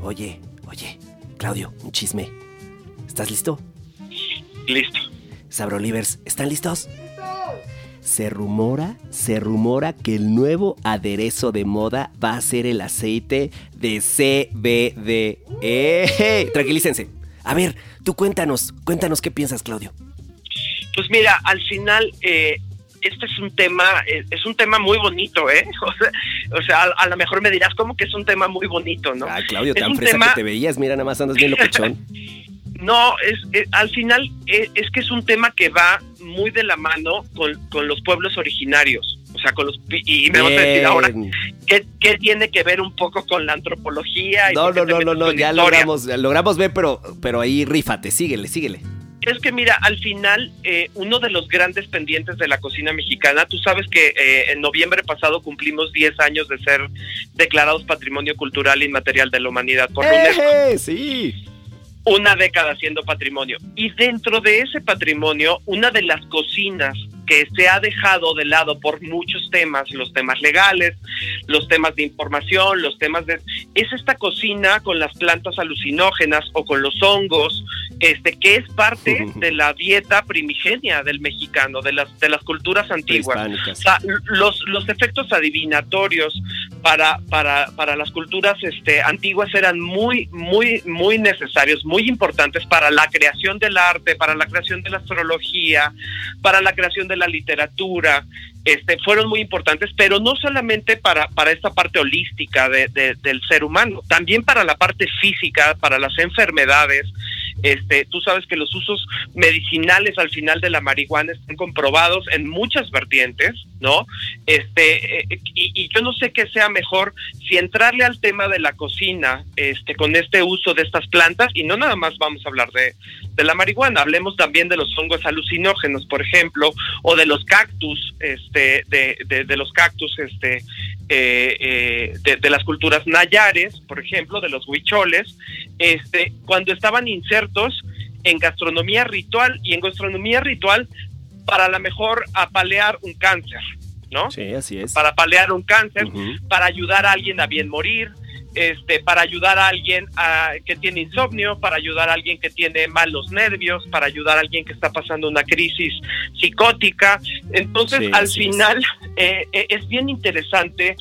Oye, oye, Claudio, un chisme. ¿Estás listo? Listo. Sabrolivers, ¿están listos? Se rumora, se rumora que el nuevo aderezo de moda va a ser el aceite de CBD. ¡Eh! Tranquilícense. A ver, tú cuéntanos, cuéntanos qué piensas, Claudio. Pues mira, al final eh, este es un tema, eh, es un tema muy bonito, ¿eh? (laughs) O sea, o sea a, a, lo mejor me dirás como que es un tema muy bonito, ¿no? Ah, Claudio, es tan fresa tema... que te veías, mira, nada más andas bien locochón. (laughs) no, es, es, al final es, es, que es un tema que va muy de la mano con, con los pueblos originarios. O sea, con los... Y me vas a decir ahora, ¿qué, ¿qué, tiene que ver un poco con la antropología? Y no, no, no, no, no, ya logramos, logramos ver, pero, pero ahí rífate, síguele, síguele. Es que mira, al final, eh, uno de los grandes pendientes de la cocina mexicana, tú sabes que eh, en noviembre pasado cumplimos 10 años de ser declarados Patrimonio Cultural Inmaterial de la Humanidad por ¡Eh, UNESCO. Sí una década siendo patrimonio. Y dentro de ese patrimonio, una de las cocinas que se ha dejado de lado por muchos temas, los temas legales, los temas de información, los temas de... es esta cocina con las plantas alucinógenas o con los hongos, este, que es parte (laughs) de la dieta primigenia del mexicano, de las, de las culturas antiguas. O sea, los, los efectos adivinatorios para, para, para las culturas este, antiguas eran muy, muy, muy necesarios, muy importantes para la creación del arte, para la creación de la astrología, para la creación de la literatura, este, fueron muy importantes, pero no solamente para, para esta parte holística de, del ser humano, también para la parte física, para las enfermedades. Este, tú sabes que los usos medicinales al final de la marihuana están comprobados en muchas vertientes, ¿no? Este, eh, y, y, yo no sé qué sea mejor si entrarle al tema de la cocina, este, con este uso de estas plantas, y no nada más vamos a hablar de, de la marihuana, hablemos también de los hongos alucinógenos, por ejemplo, o de los cactus, este, de, de, los cactus, este, eh, eh, de, de, las culturas nayares, por ejemplo, de los huicholes, este, cuando estaban insertos en gastronomía ritual y en gastronomía ritual para a lo mejor apalear un cáncer, ¿no? Sí, así es. Para palear un cáncer, uh -huh. para ayudar a alguien a bien morir, este, para ayudar a alguien a, que tiene insomnio, para ayudar a alguien que tiene malos nervios, para ayudar a alguien que está pasando una crisis psicótica. Entonces, sí, al final, es. Eh, es bien interesante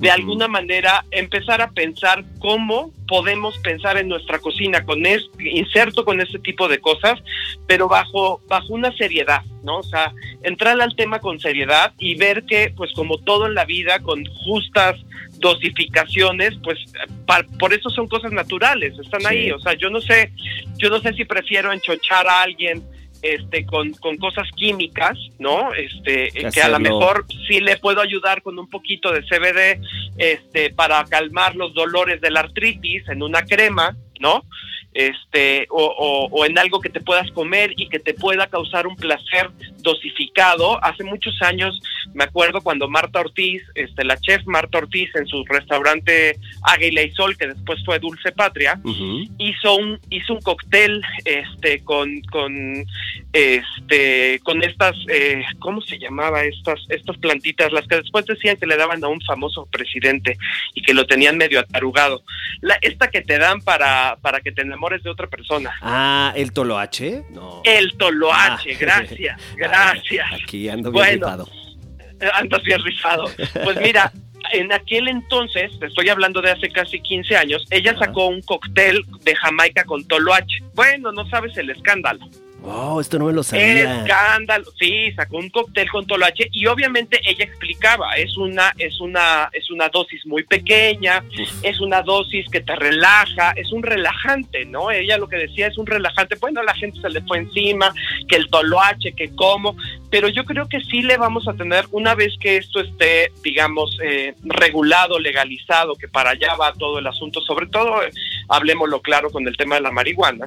de uh -huh. alguna manera empezar a pensar cómo podemos pensar en nuestra cocina con este inserto con este tipo de cosas, pero bajo bajo una seriedad, ¿no? O sea, entrar al tema con seriedad y ver que pues como todo en la vida con justas dosificaciones, pues pa, por eso son cosas naturales, están sí. ahí, o sea, yo no sé, yo no sé si prefiero enchochar a alguien este con, con cosas químicas, ¿no? Este que, que a lo mejor sí le puedo ayudar con un poquito de CBD este para calmar los dolores de la artritis en una crema, ¿no? este o, o, o, en algo que te puedas comer y que te pueda causar un placer dosificado. Hace muchos años me acuerdo cuando Marta Ortiz, este, la chef Marta Ortiz en su restaurante Águila y Sol, que después fue Dulce Patria, uh -huh. hizo un hizo un cóctel este con con este con estas eh, ¿cómo se llamaba? estas estas plantitas, las que después decían que le daban a un famoso presidente y que lo tenían medio atarugado. La, esta que te dan para para que te enamores de otra persona. Ah, el toloache? No. El toloache, ah. gracias, gracias. (laughs) Aquí ando bien bueno, rifado. Andas bien rifado. Pues mira, (laughs) en aquel entonces, te estoy hablando de hace casi 15 años, ella sacó un cóctel de Jamaica con toloache. Bueno, no sabes el escándalo. Oh, esto no me lo sabía. Escándalo, sí, sacó un cóctel con toloache y obviamente ella explicaba, es una, es una, es una dosis muy pequeña, Uf. es una dosis que te relaja, es un relajante, ¿no? Ella lo que decía es un relajante, bueno, la gente se le fue encima, que el toloache, que como, pero yo creo que sí le vamos a tener, una vez que esto esté, digamos, eh, regulado, legalizado, que para allá va todo el asunto, sobre todo, eh, hablemoslo claro con el tema de la marihuana,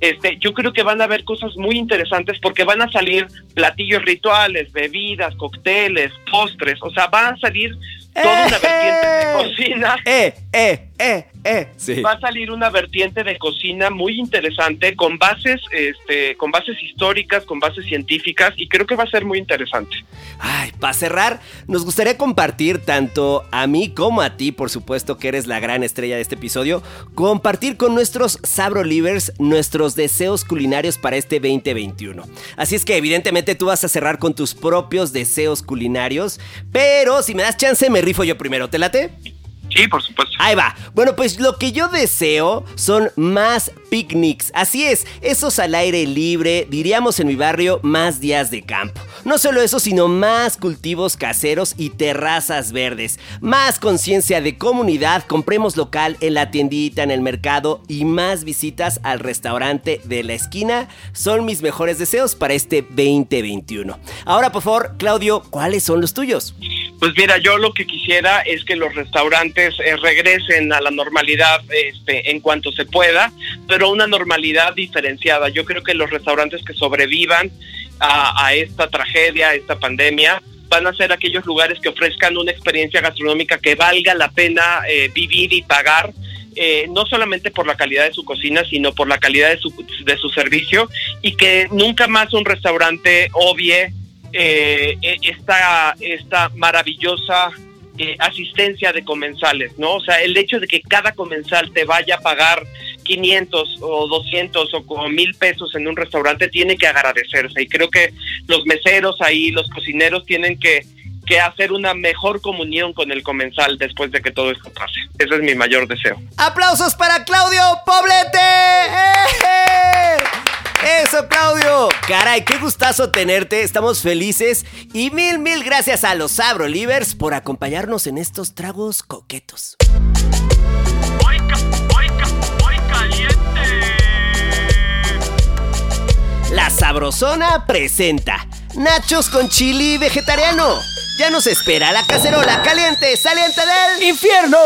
este, yo creo que van a haber cosas muy interesantes porque van a salir platillos rituales, bebidas, cócteles, postres, o sea, van a salir toda una vertiente de cocina. Eh, eh, eh, eh. Sí. Va a salir una vertiente de cocina muy interesante con bases, este, con bases históricas, con bases científicas y creo que va a ser muy interesante. Ay, para cerrar, nos gustaría compartir tanto a mí como a ti, por supuesto que eres la gran estrella de este episodio, compartir con nuestros Sabro Livers nuestros deseos culinarios para este 2021. Así es que evidentemente tú vas a cerrar con tus propios deseos culinarios, pero si me das chance me rifo yo primero, ¿te late? Sí, por supuesto. Ahí va. Bueno, pues lo que yo deseo son más picnics. Así es, esos al aire libre, diríamos en mi barrio, más días de campo. No solo eso, sino más cultivos caseros y terrazas verdes. Más conciencia de comunidad, compremos local en la tiendita, en el mercado y más visitas al restaurante de la esquina son mis mejores deseos para este 2021. Ahora, por favor, Claudio, ¿cuáles son los tuyos? Pues mira, yo lo que quisiera es que los restaurantes eh, regresen a la normalidad este, en cuanto se pueda, pero una normalidad diferenciada. Yo creo que los restaurantes que sobrevivan a, esta tragedia, a esta pandemia, van a ser aquellos lugares que ofrezcan una experiencia gastronómica que valga la pena eh, vivir y pagar. eh, no solamente por la calidad de su cocina, sino por la calidad de su, de su servicio y que nunca más un restaurante obvie eh, eh, esta, esta maravillosa eh, asistencia de comensales, ¿no? O sea, el hecho de que cada comensal te vaya a pagar 500 o 200 o como mil pesos en un restaurante tiene que agradecerse y creo que los meseros ahí, los cocineros tienen que, que hacer una mejor comunión con el comensal después de que todo esto pase. Ese es mi mayor deseo. ¡Aplausos para Claudio Poblete! ¡Eh! Eso, Claudio. Caray, qué gustazo tenerte. Estamos felices. Y mil, mil gracias a los Sabro Livers por acompañarnos en estos tragos coquetos. La Sabrosona presenta Nachos con chili vegetariano. Ya nos espera la cacerola caliente saliente del infierno.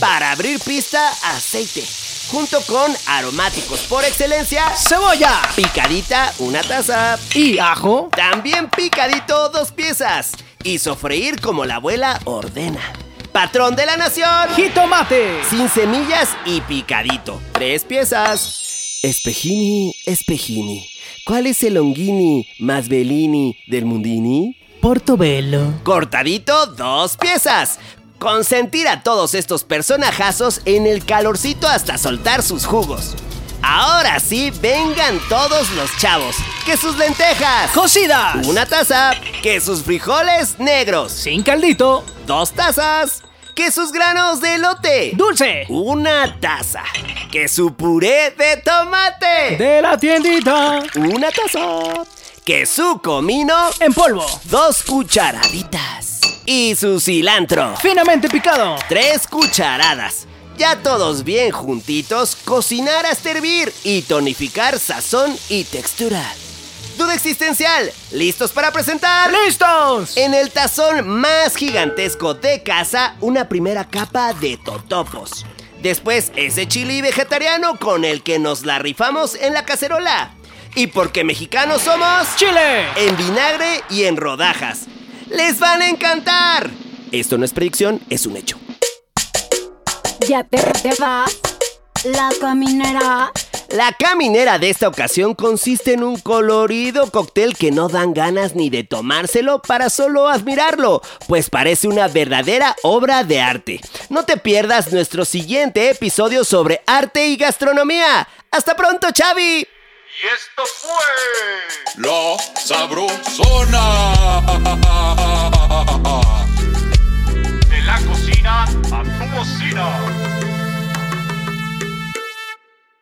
Para abrir pista, aceite. Junto con aromáticos por excelencia, cebolla. Picadita, una taza. Y ajo. También picadito, dos piezas. Y sofreír como la abuela ordena. Patrón de la nación. Jitomate. Sin semillas y picadito. Tres piezas. Espejini, espejini. ¿Cuál es el longini más bellini del mundini? Portobello. Cortadito, dos piezas. Consentir a todos estos personajazos en el calorcito hasta soltar sus jugos. Ahora sí, vengan todos los chavos. Que sus lentejas. Cocidas. Una taza. Que sus frijoles negros. Sin caldito. Dos tazas. Que sus granos de elote. Dulce. Una taza. Que su puré de tomate. De la tiendita. Una taza. Que su comino. En polvo. Dos cucharaditas. Y su cilantro. Finamente picado. Tres cucharadas. Ya todos bien juntitos, cocinar hasta hervir y tonificar sazón y textura. Duda existencial, ¿listos para presentar? ¡Listos! En el tazón más gigantesco de casa, una primera capa de totopos. Después, ese chili vegetariano con el que nos la rifamos en la cacerola. Y porque mexicanos somos... ¡Chile! En vinagre y en rodajas. ¡Les van a encantar! Esto no es predicción, es un hecho. Ya te, te vas, la caminera. La caminera de esta ocasión consiste en un colorido cóctel que no dan ganas ni de tomárselo para solo admirarlo, pues parece una verdadera obra de arte. No te pierdas nuestro siguiente episodio sobre arte y gastronomía. ¡Hasta pronto, Xavi! Y esto fue La Sabrosona. De la cocina a tu bocina.